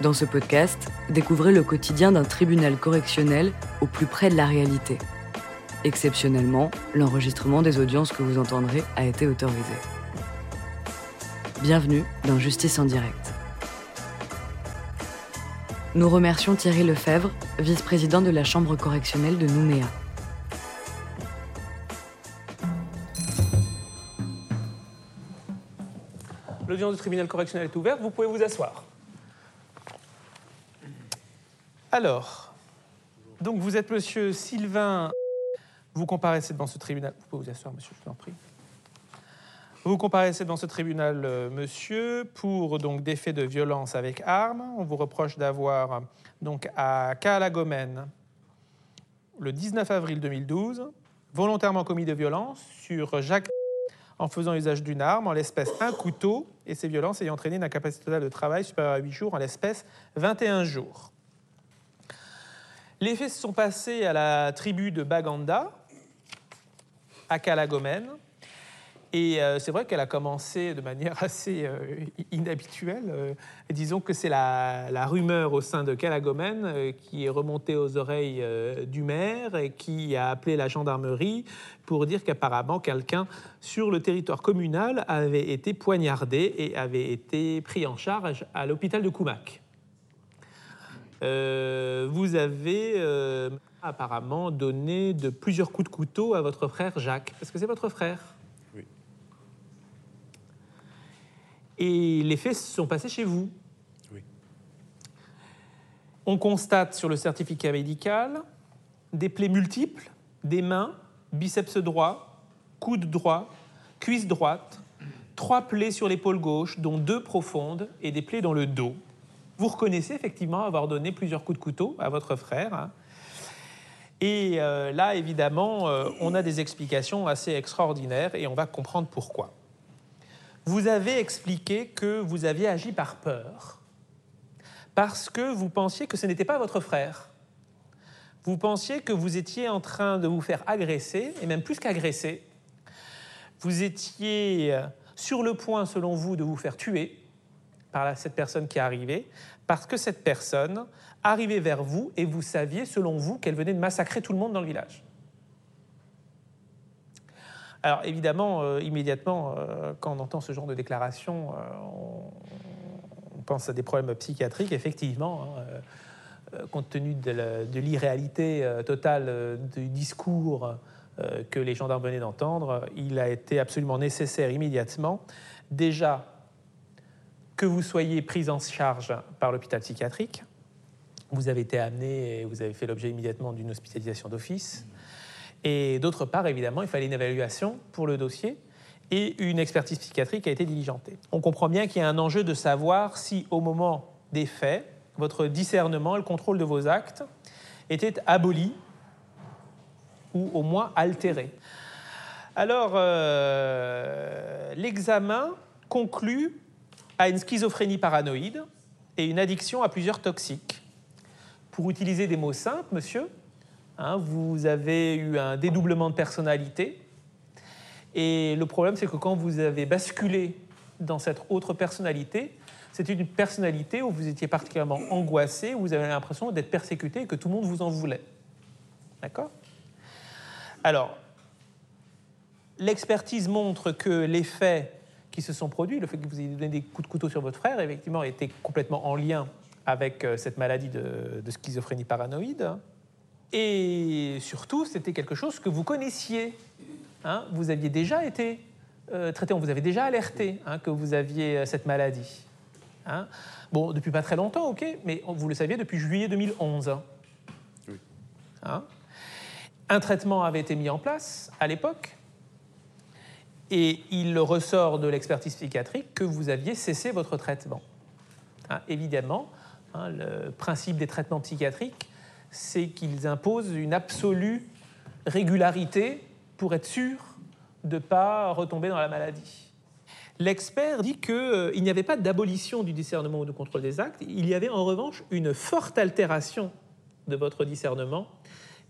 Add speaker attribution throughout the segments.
Speaker 1: Dans ce podcast, découvrez le quotidien d'un tribunal correctionnel au plus près de la réalité. Exceptionnellement, l'enregistrement des audiences que vous entendrez a été autorisé. Bienvenue dans Justice en direct. Nous remercions Thierry Lefebvre, vice-président de la Chambre correctionnelle de Nouméa.
Speaker 2: L'audience du tribunal correctionnel est ouverte, vous pouvez vous asseoir. Alors, donc vous êtes monsieur Sylvain, vous comparaissez devant ce tribunal. Vous pouvez vous asseoir, monsieur, je vous en prie. Vous comparaissez devant ce tribunal, euh, monsieur, pour donc des faits de violence avec armes. On vous reproche d'avoir donc à Calagomène, le 19 avril 2012, volontairement commis de violence sur Jacques en faisant usage d'une arme, en l'espèce un couteau, et ces violences ayant entraîné une incapacité totale de travail supérieure à 8 jours, en l'espèce 21 jours. Les faits se sont passés à la tribu de Baganda, à Calagomène. Et euh, c'est vrai qu'elle a commencé de manière assez euh, inhabituelle. Euh, disons que c'est la, rumeur au sein de Calagomène qui est remontée aux oreilles du maire et qui a appelé la gendarmerie pour dire qu'apparemment quelqu'un sur le territoire communal avait été poignardé et avait été pris en charge à l'hôpital de Koumak. Euh, vous avez euh, apparemment donné de plusieurs coups de couteau à votre frère Jacques. Est-ce que c'est votre frère?
Speaker 3: Oui.
Speaker 2: Et les faits se sont passés chez vous?
Speaker 3: Oui.
Speaker 2: On constate sur le certificat médical des plaies multiples, des mains, biceps droit, coude droit, cuisse droite, trois plaies sur l'épaule gauche, dont deux profondes, et des plaies dans le dos. Vous reconnaissez effectivement avoir donné plusieurs coups de couteau à votre frère. hein. Et euh, là, évidemment, euh, on a des explications assez extraordinaires et on va comprendre pourquoi. Vous avez expliqué que vous aviez agi par peur, parce que vous pensiez que ce n'était pas votre frère. Vous pensiez que vous étiez en train de vous faire agresser, et même plus qu'agresser. Vous étiez euh, sur le point, selon vous, de vous faire tuer par cette personne qui est arrivée, parce que cette personne arrivait vers vous et vous saviez, selon vous, qu'elle venait de massacrer tout le monde dans le village. Alors évidemment, euh, immédiatement, euh, quand on entend ce genre de déclaration, euh, on, pense à des problèmes psychiatriques, effectivement. hein, compte tenu de l'irréalité totale du discours que les gendarmes venaient d'entendre, il a été absolument nécessaire immédiatement, déjà, que vous soyez pris en charge par l'hôpital psychiatrique. Vous avez été amené et vous avez fait l'objet immédiatement d'une hospitalisation d'office. Et d'autre part, évidemment, il fallait une évaluation pour le dossier et une expertise psychiatrique a été diligentée. On comprend bien qu'il y a un enjeu de savoir si, au moment des faits, votre discernement le contrôle de vos actes étaient abolis ou au moins altérés. Alors, euh, l'examen conclut à une schizophrénie paranoïde et une addiction à plusieurs toxiques. Pour utiliser des mots simples, monsieur, hein, vous avez eu un dédoublement de personnalité. Et le problème, c'est que quand vous avez basculé dans cette autre personnalité, c'était une personnalité où vous étiez particulièrement angoissé, où vous avez l'impression d'être persécuté et que tout le monde vous en voulait. D'accord? Alors, l'expertise montre que les faits qui se sont produits, le fait que vous ayez donné des coups de couteau sur votre frère, effectivement, était complètement en lien avec euh, cette maladie de, de schizophrénie paranoïde. Et surtout, c'était quelque chose que vous connaissiez. hein. vous aviez déjà été euh, traité, on vous avait déjà alerté hein, que vous aviez euh, cette maladie. hein. Bon, depuis pas très longtemps, ok, mais vous le saviez depuis juillet 2011.
Speaker 3: Oui.
Speaker 2: Hein. Un traitement avait été mis en place à l'époque, et il ressort de l'expertise psychiatrique que vous aviez cessé votre traitement. Hein, évidemment, hein, le principe des traitements psychiatriques, c'est qu'ils imposent une absolue régularité pour être sûr de ne pas retomber dans la maladie. L'expert dit qu'il n'y avait pas d'abolition du discernement ou du contrôle des actes, il y avait en revanche une forte altération de votre discernement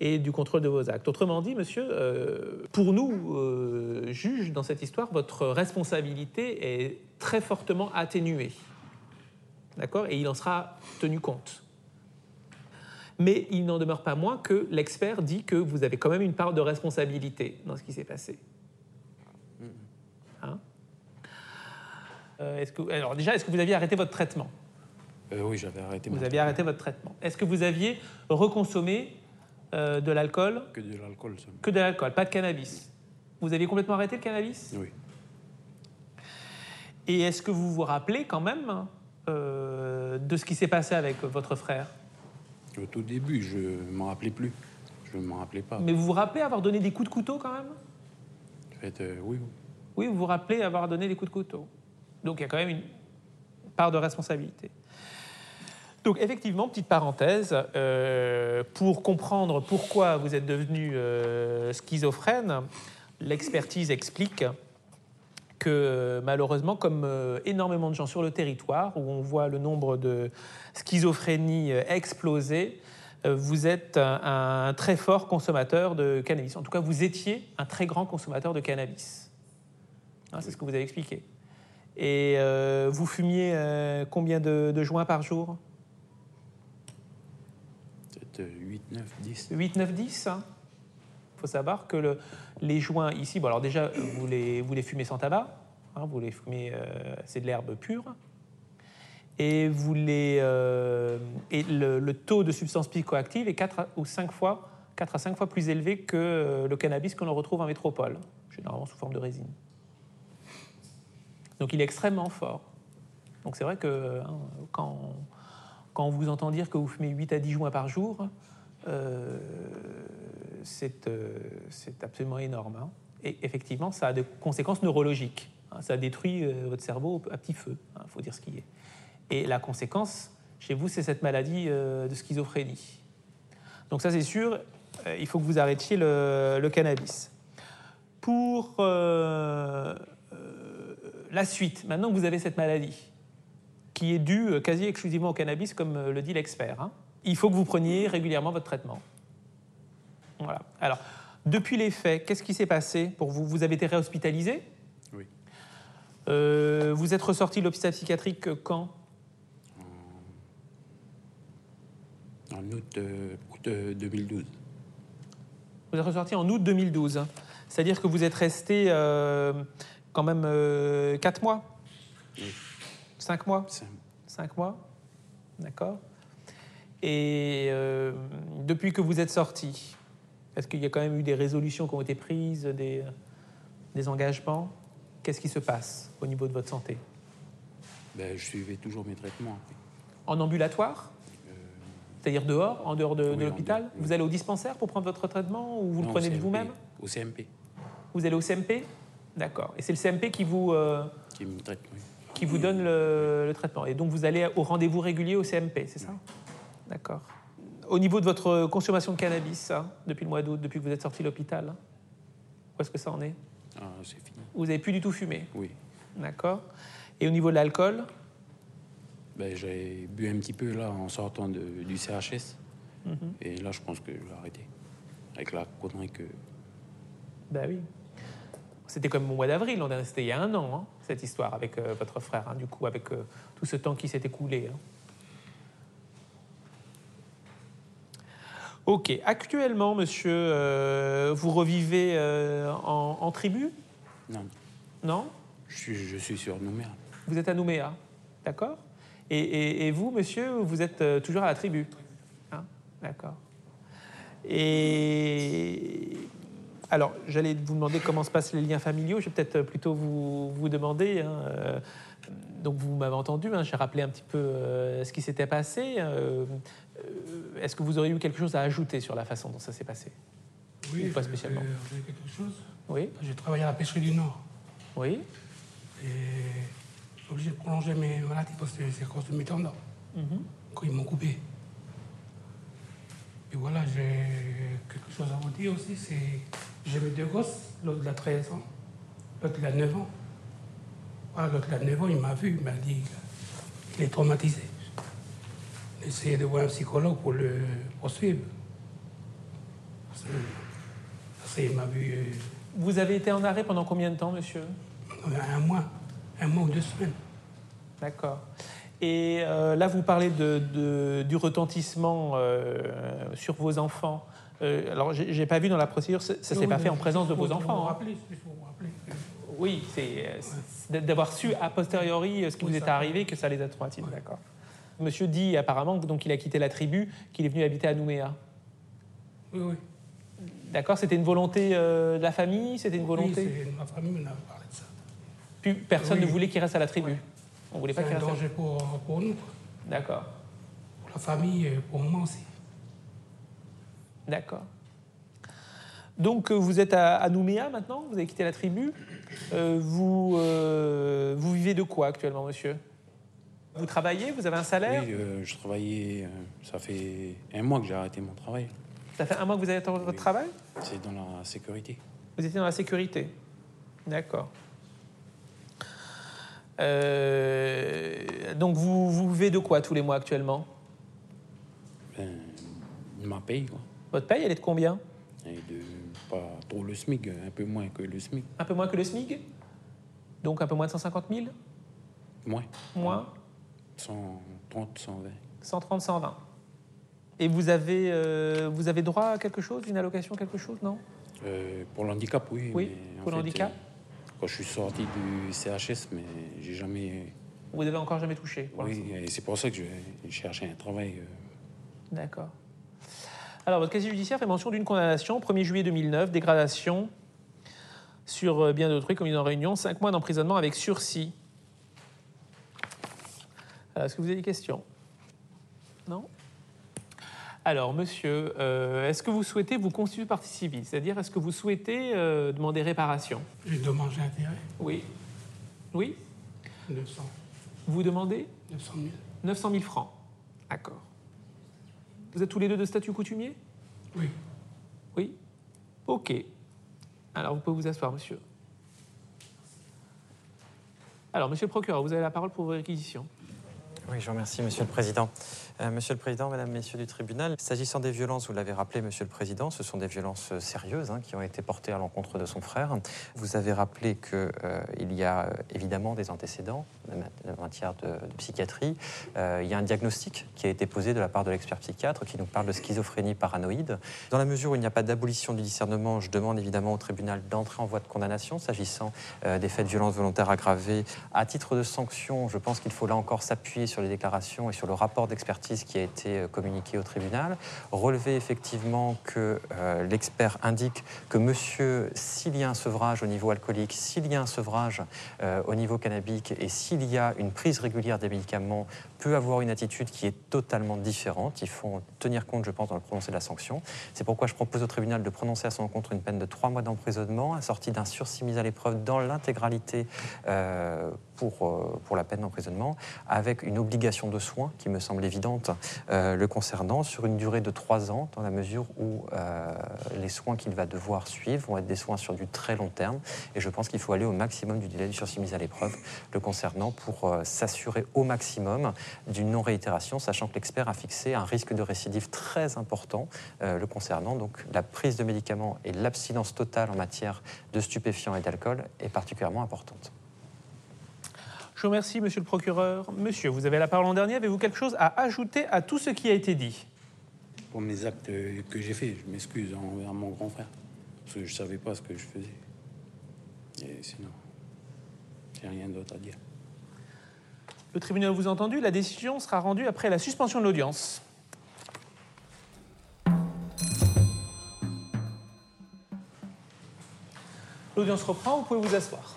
Speaker 2: et du contrôle de vos actes. Autrement dit, monsieur, euh, pour nous, euh, juges, dans cette histoire, votre responsabilité est très fortement atténuée. D'accord? Et il en sera tenu compte. Mais il n'en demeure pas moins que l'expert dit que vous avez quand même une part de responsabilité dans ce qui s'est passé. Hein? Euh, est-ce que, alors déjà, est-ce que vous aviez arrêté votre traitement?
Speaker 3: Euh, oui, j'avais arrêté.
Speaker 2: Vous aviez arrêté votre traitement. Est-ce que vous aviez reconsommé euh, de l'alcool
Speaker 3: Que de l'alcool seulement.
Speaker 2: Que de l'alcool, pas de cannabis. Vous aviez complètement arrêté le cannabis?
Speaker 3: Oui.
Speaker 2: Et est-ce que vous vous rappelez quand même euh, de ce qui s'est passé avec votre frère?
Speaker 3: Au tout début, je m'en rappelais plus. Je ne m'en rappelais pas.
Speaker 2: Mais vous vous rappelez avoir donné des coups de couteau quand même?
Speaker 3: En fait, euh, oui, oui.
Speaker 2: Oui, vous vous rappelez avoir donné des coups de couteau. Donc il y a quand même une part de responsabilité. Donc effectivement, petite parenthèse, euh, pour comprendre pourquoi vous êtes devenu euh, schizophrène, l'expertise explique que malheureusement, comme euh, énormément de gens sur le territoire, où on voit le nombre de schizophrénies exploser, vous êtes un, très fort consommateur de cannabis. En tout cas, vous étiez un très grand consommateur de cannabis. Hein, C'est ce que vous avez expliqué. Et vous fumiez combien de, joints par jour?
Speaker 3: 8, 9, 10.
Speaker 2: 8, 9, 10 Il faut savoir que le- les joints ici, bon alors déjà, vous les, vous les fumez sans tabac, hein, vous les fumez, euh, c'est de l'herbe pure, et, vous les, euh, et le, le taux de substance psychoactive est 4 à- ou 5 fois, 4 à 5 fois plus élevé que euh, le cannabis que l'on retrouve en métropole, généralement sous forme de résine. Donc il est extrêmement fort. Donc c'est vrai que hein, quand, quand on vous entend dire que vous fumez 8 à 10 joints par jour, euh, c'est euh, c'est absolument énorme. hein. Et effectivement, ça a des conséquences neurologiques. hein. Ça détruit euh, votre cerveau à petit feu, il faut dire ce qui est. Et la conséquence, chez vous, c'est cette maladie de schizophrénie. Donc ça, c'est sûr, il faut que vous arrêtiez le, le cannabis. Pour la suite, maintenant que vous avez cette maladie, qui est due euh, quasi exclusivement au cannabis, comme euh, le dit l'expert, hein, il faut que vous preniez régulièrement votre traitement. Voilà. Alors, depuis les faits, qu'est-ce qui s'est passé pour vous? Vous avez été réhospitalisé?
Speaker 3: Oui.
Speaker 2: Euh, Vous êtes ressorti de l'hôpital psychiatrique quand?
Speaker 3: En août, euh, août, euh, 2012.
Speaker 2: Vous êtes ressorti en août 2012. C'est-à-dire que vous êtes resté euh, quand même 4 mois?
Speaker 3: Oui.
Speaker 2: 5 mois? 5 mois. D'accord. Et euh, depuis que vous êtes sorti, est-ce qu'il y a quand même eu des résolutions qui ont été prises, des, des engagements? Qu'est-ce qui se passe au niveau de votre santé?
Speaker 3: Ben, je suivais toujours mes traitements.
Speaker 2: En ambulatoire?
Speaker 3: Euh,
Speaker 2: C'est-à-dire dehors, en dehors de,
Speaker 3: Oui,
Speaker 2: l'hôpital?
Speaker 3: oui.
Speaker 2: Vous allez au dispensaire pour prendre votre traitement ou vous le
Speaker 3: non,
Speaker 2: prenez de vous-même?
Speaker 3: Au CMP,
Speaker 2: Vous allez au CMP D'accord. Et c'est le CMP qui vous, euh,
Speaker 3: qui me traite. oui.
Speaker 2: qui vous donne le, le traitement. Et donc vous allez au rendez-vous régulier au CMP, c'est ça? D'accord. Au niveau de votre consommation de cannabis, hein, depuis le mois d'août, depuis que vous êtes sorti de l'hôpital, où est-ce que ça en est?
Speaker 3: Ah, c'est fini.
Speaker 2: Vous n'avez plus du tout fumé?
Speaker 3: Oui.
Speaker 2: D'accord. Et au niveau de l'alcool?
Speaker 3: Ben, j'ai bu un petit peu là en sortant de- du CHS.
Speaker 2: Mhm.
Speaker 3: Et là, je pense que je vais arrêter. Avec la connerie que.
Speaker 2: Ben oui. C'était comme au mois d'avril, l'an dernier, c'était il y a un an, hein, cette histoire avec euh, votre frère, hein, du coup, avec euh, tout ce temps qui s'est écoulé. hein. Ok. Actuellement, monsieur, euh, vous revivez en, en tribu?
Speaker 3: Non,
Speaker 2: Non?
Speaker 3: Je suis, je suis sur Nouméa.
Speaker 2: Vous êtes à Nouméa, d'accord? Et, et- et vous, monsieur, vous êtes toujours à la tribu? D'accord. Et alors, j'allais vous demander comment se passent les liens familiaux. Je vais peut-être plutôt vous, vous demander. hein, euh, donc, vous m'avez entendu, hein, j'ai rappelé un petit peu euh, ce qui s'était passé. euh, euh, Est-ce que vous auriez eu quelque chose à ajouter sur la façon dont ça s'est passé?
Speaker 4: Oui,
Speaker 2: Ou pas spécialement?
Speaker 4: euh, j'ai quelque chose.
Speaker 2: Oui
Speaker 4: J'ai travaillé à la pêcherie du Nord
Speaker 2: Oui
Speaker 4: et suis obligé de prolonger mes maladies parce que c'est à cause de mes tendons.
Speaker 2: Mhm.
Speaker 4: Quand ils m'ont coupé. Et voilà, j'ai quelque chose à vous dire aussi. C'est j'ai mes deux gosses, l'autre il a 13 ans, l'autre il a 9 ans. Voilà, l'autre il a 9 ans, il m'a vu, il m'a dit qu'il est traumatisé. J'ai essayé de voir un psychologue pour le poursuivre. Parce que, parce qu'il m'a vu. euh,
Speaker 2: Vous avez été en arrêt pendant combien de temps, monsieur?
Speaker 4: Un mois, un mois ou deux semaines.
Speaker 2: D'accord. Et euh, là, vous parlez de, de- du retentissement euh, sur vos enfants. Euh, alors, j'ai j'ai pas vu dans la procédure, ça, ça s'est pas fait en présence de vos enfants. hein.
Speaker 4: Rappeler, vous rappeler.
Speaker 2: Oui, c'est c'est d'avoir su a posteriori euh, ce qui
Speaker 4: Oui,
Speaker 2: vous est arrivé que ça les a traumatisés. D'accord. Monsieur dit apparemment que donc il a quitté la tribu, qu'il est venu habiter à Nouméa.
Speaker 4: Oui, oui.
Speaker 2: D'accord, c'était une volonté euh, de la famille, c'était une
Speaker 4: Oui,
Speaker 2: volonté?
Speaker 4: c'est- ma famille m'en a parlé de ça.
Speaker 2: Puis personne
Speaker 4: Oui.
Speaker 2: ne voulait qu'il reste à la tribu? On voulait pas
Speaker 4: C'est
Speaker 2: qu'il
Speaker 4: un
Speaker 2: reste. à-
Speaker 4: danger pour, pour nous.
Speaker 2: D'accord,
Speaker 4: pour la famille et pour moi aussi.
Speaker 2: D'accord. Donc euh, vous êtes à, à Nouméa maintenant, vous avez quitté la tribu. Euh, vous, euh, vous vivez de quoi actuellement, monsieur? Vous travaillez Vous avez un salaire?
Speaker 3: Oui, euh, je travaillais. ça fait un mois que j'ai arrêté mon travail.
Speaker 2: Ça fait un mois que vous avez attendu votre
Speaker 3: Oui.
Speaker 2: travail?
Speaker 3: C'est dans la sécurité.
Speaker 2: Vous étiez dans la sécurité. D'accord. Donc vous, vous vivez de quoi tous les mois actuellement?
Speaker 3: Ben, ma paye, quoi.
Speaker 2: Votre paye, elle est de combien
Speaker 3: Et de pas trop le SMIC, un peu moins que le SMIC.
Speaker 2: Un peu moins que le SMIC Donc un peu moins de 150 000
Speaker 3: Moins.
Speaker 2: Moins
Speaker 3: 130, 120.
Speaker 2: 130, 120. Et vous avez, euh, vous avez droit à quelque chose, une allocation, quelque chose, non
Speaker 3: Euh, pour l'handicap, oui.
Speaker 2: Oui,
Speaker 3: mais
Speaker 2: pour le
Speaker 3: fait,
Speaker 2: handicap.
Speaker 3: euh, Quand je suis sorti du CHS, mais j'ai jamais.
Speaker 2: Vous n'avez encore jamais touché
Speaker 3: Oui, et c'est pour ça que je vais chercher un travail. euh,
Speaker 2: D'accord. Alors, votre casier judiciaire fait mention d'une condamnation, 1er juillet 2009, dégradation sur euh, bien d'autrui, commis en réunion, 5 mois d'emprisonnement avec sursis. Est-ce que vous avez des questions? Non? Alors, monsieur, euh, est-ce que vous souhaitez vous constituer partie civile? C'est-à-dire, est-ce que vous souhaitez euh, demander réparation?
Speaker 4: J'ai demandé intérêt,
Speaker 2: Oui. Oui?
Speaker 4: 900,
Speaker 2: Vous demandez?
Speaker 4: 900 000.
Speaker 2: 900 000 francs. D'accord. Vous êtes tous les deux de statut coutumier?
Speaker 4: Oui.
Speaker 2: Oui? Ok. Alors, vous pouvez vous asseoir, monsieur. Alors, monsieur le procureur, vous avez la parole pour vos réquisitions.
Speaker 5: Oui, je vous remercie, Monsieur le Président. Euh, monsieur le Président, Mesdames, Messieurs du tribunal, s'agissant des violences, vous l'avez rappelé, Monsieur le Président, ce sont des violences euh, sérieuses hein, qui ont été portées à l'encontre de son frère. Vous avez rappelé qu'il y a euh, évidemment des antécédents en matière de, psychiatrie. Euh, il y a un diagnostic qui a été posé de la part de l'expert psychiatre qui nous parle de schizophrénie paranoïde. Dans la mesure où il n'y a pas d'abolition du discernement, je demande évidemment au tribunal d'entrer en voie de condamnation s'agissant euh, des faits de violence volontaire aggravée. À titre de sanction, je pense qu'il faut là encore s'appuyer sur les déclarations et sur le rapport d'expertise qui a été euh, communiqué au tribunal. Relever effectivement que euh, l'expert indique que monsieur, s'il y a un sevrage au niveau alcoolique, s'il y a un sevrage euh, au niveau cannabique et s'il y a une prise régulière des médicaments, peut avoir une attitude qui est totalement différente. Il faut en tenir compte, je pense, dans le prononcé de la sanction. C'est pourquoi je propose au tribunal de prononcer à son encontre une peine de trois mois d'emprisonnement, assortie d'un sursis mis à l'épreuve dans l'intégralité euh, pour, euh, pour la peine d'emprisonnement, avec une obligation de soins qui me semble évidente euh, le concernant, sur une durée de trois ans, dans la mesure où les soins qu'il va devoir suivre vont être des soins sur du très long terme. Et je pense qu'il faut aller au maximum du délai du sursis mis à l'épreuve le concernant pour s'assurer au maximum d'une non-réitération, sachant que l'expert a fixé un risque de récidive très important euh, le concernant. Donc la prise de médicaments et l'abstinence totale en matière de stupéfiants et d'alcool est particulièrement importante.
Speaker 2: Je vous remercie, monsieur le procureur. Monsieur, vous avez la parole en dernier. Avez-vous quelque chose à ajouter à tout ce qui a été dit?
Speaker 3: Pour mes actes que j'ai faits, je m'excuse envers mon grand frère. Parce que je ne savais pas ce que je faisais. Et sinon, j'ai rien d'autre à dire.
Speaker 2: Le tribunal vous a entendu. La décision sera rendue après la suspension de l'audience. L'audience reprend. Vous pouvez vous asseoir.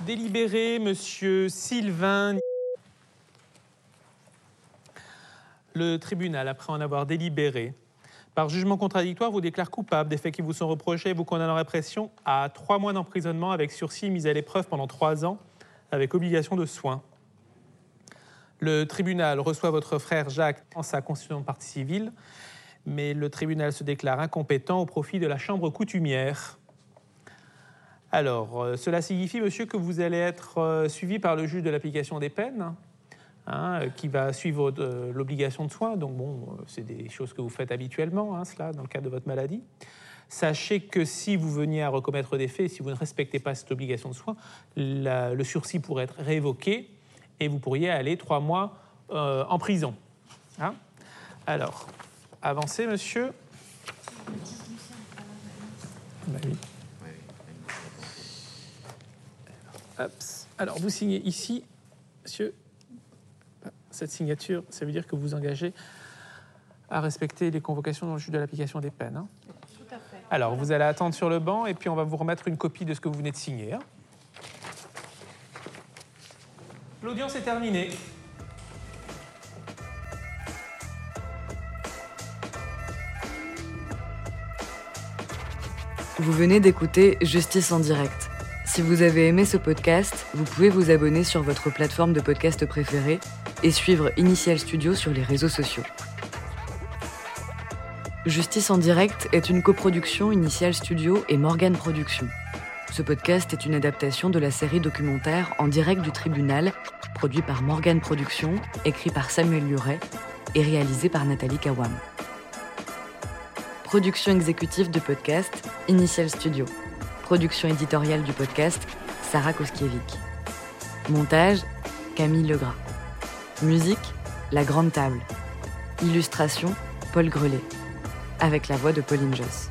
Speaker 2: Délibéré, monsieur Sylvain. Le tribunal, après en avoir délibéré, par jugement contradictoire, vous déclare coupable des faits qui vous sont reprochés et vous condamne en répression à trois mois d'emprisonnement avec sursis mis à l'épreuve pendant trois ans avec obligation de soins. Le tribunal reçoit votre frère Jacques en sa constitution de partie civile, mais le tribunal se déclare incompétent au profit de la chambre coutumière. Alors, euh, cela signifie, monsieur, que vous allez être euh, suivi par le juge de l'application des peines, hein, euh, qui va suivre l'obligation de soins. Donc, bon, c'est des choses que vous faites habituellement, hein, cela, dans le cadre de votre maladie. Sachez que si vous veniez à recommettre des faits, si vous ne respectez pas cette obligation de soins, le sursis pourrait être révoqué et vous pourriez aller trois mois euh, en prison. Hein? Alors, avancez, monsieur. Bah oui. Alors, vous signez ici, monsieur. Cette signature, ça veut dire que vous vous engagez à respecter les convocations dans le juge de l'application des peines. hein? Alors, vous allez attendre sur le banc et puis on va vous remettre une copie de ce que vous venez de signer. hein. L'audience est terminée.
Speaker 1: Vous venez d'écouter Justice en direct. Si vous avez aimé ce podcast, vous pouvez vous abonner sur votre plateforme de podcast préférée et suivre Initial Studio sur les réseaux sociaux. Justice en direct est une coproduction Initial Studio et Morgan Productions. Ce podcast est une adaptation de la série documentaire En direct du tribunal, produit par Morgan Productions, écrit par Samuel Luret et réalisé par Nathalie Kawam. Production exécutive du podcast, Initial Studio. Production éditoriale du podcast, Sarah Koskiewicz. Montage, Camille Legras. Musique, La Grande Table. Illustration, Paul Grelet. Avec la voix de Pauline Joss.